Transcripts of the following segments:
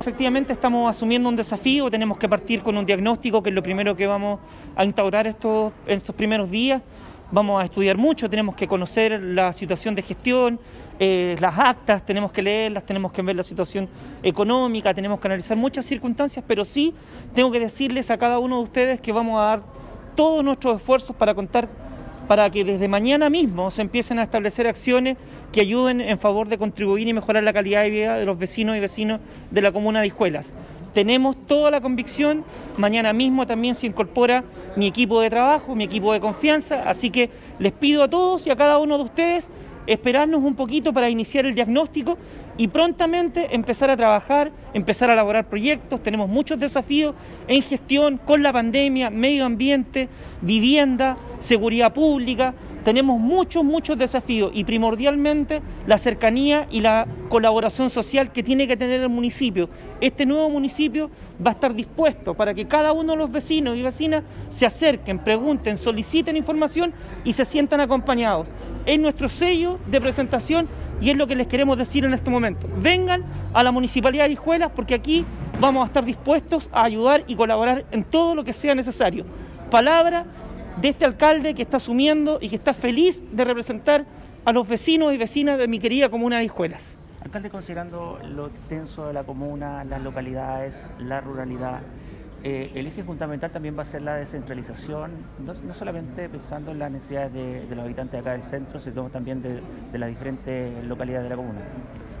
Efectivamente estamos asumiendo un desafío, tenemos que partir con un diagnóstico, que es lo primero que vamos a instaurar estos, en estos primeros días. Vamos a estudiar mucho, tenemos que conocer la situación de gestión, eh, las actas, tenemos que leerlas, tenemos que ver la situación económica, tenemos que analizar muchas circunstancias, pero sí tengo que decirles a cada uno de ustedes que vamos a dar todos nuestros esfuerzos para contar para que desde mañana mismo se empiecen a establecer acciones que ayuden en favor de contribuir y mejorar la calidad de vida de los vecinos y vecinos de la comuna de Hijuelas. Tenemos toda la convicción, mañana mismo también se incorpora mi equipo de trabajo, mi equipo de confianza, así que les pido a todos y a cada uno de ustedes esperarnos un poquito para iniciar el diagnóstico y prontamente empezar a trabajar, empezar a elaborar proyectos. Tenemos muchos desafíos en gestión con la pandemia, medio ambiente, vivienda, seguridad pública. Tenemos muchos, muchos desafíos y primordialmente la cercanía y la colaboración social que tiene que tener el municipio. Este nuevo municipio va a estar dispuesto para que cada uno de los vecinos y vecinas se acerquen, pregunten, soliciten información y se sientan acompañados. Es nuestro sello de presentación y es lo que les queremos decir en este momento. Vengan a la Municipalidad de Hijuelas porque aquí vamos a estar dispuestos a ayudar y colaborar en todo lo que sea necesario. Palabra de este alcalde que está asumiendo y que está feliz de representar a los vecinos y vecinas de mi querida comuna de Hijuelas. Alcalde, considerando lo extenso de la comuna, las localidades, la ruralidad, eh, el eje fundamental también va a ser la descentralización, no, solamente pensando en las necesidades de, los habitantes de acá del centro, sino también de, de las diferentes localidades de la comuna.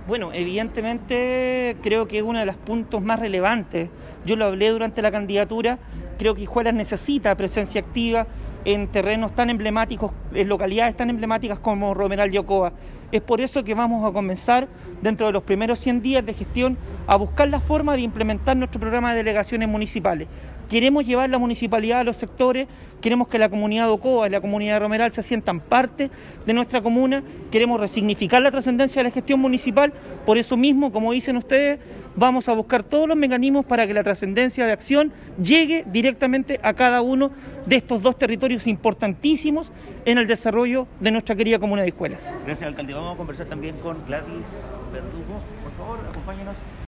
Bueno, evidentemente creo que es uno de los puntos más relevantes. Yo lo hablé durante la candidatura, creo que Hijuelas necesita presencia activa en terrenos tan emblemáticos, en localidades tan emblemáticas como Romeral y Ocoa. Es por eso que vamos a comenzar, dentro de los primeros 100 días de gestión, a buscar la forma de implementar nuestro programa de delegaciones municipales. Queremos llevar la municipalidad a los sectores, queremos que la comunidad de Ocoa y la comunidad de Romeral se sientan parte de nuestra comuna, queremos resignificar la trascendencia de la gestión municipal, por eso mismo, como dicen ustedes, vamos a buscar todos los mecanismos para que la trascendencia de acción llegue directamente a cada uno de estos dos territorios importantísimos en el desarrollo de nuestra querida comuna de Hijuelas. Gracias, alcalde. Vamos a conversar también con Gladys Verdugo. Por favor, acompáñenos.